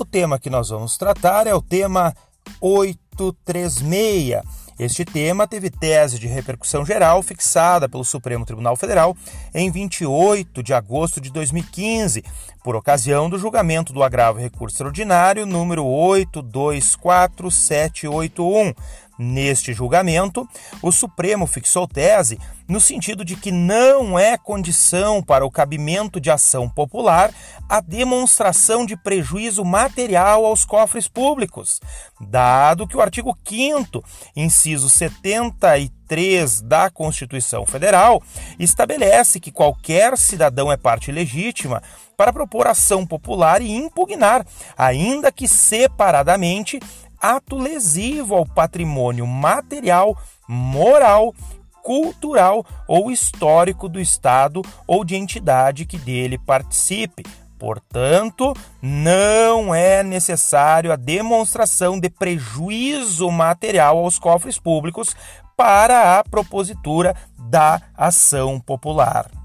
O tema que nós vamos tratar é o tema 836. Este tema teve tese de repercussão geral fixada pelo Supremo Tribunal Federal em 28 de agosto de 2015, por ocasião do julgamento do agravo recurso extraordinário número 824781, Neste julgamento, o Supremo fixou tese no sentido de que não é condição para o cabimento de ação popular a demonstração de prejuízo material aos cofres públicos, dado que o artigo 5, inciso 73 da Constituição Federal, estabelece que qualquer cidadão é parte legítima para propor ação popular e impugnar, ainda que separadamente, ato lesivo ao patrimônio material, moral, cultural ou histórico do Estado ou de entidade que dele participe. Portanto, não é necessário a demonstração de prejuízo material aos cofres públicos para a propositura da ação popular.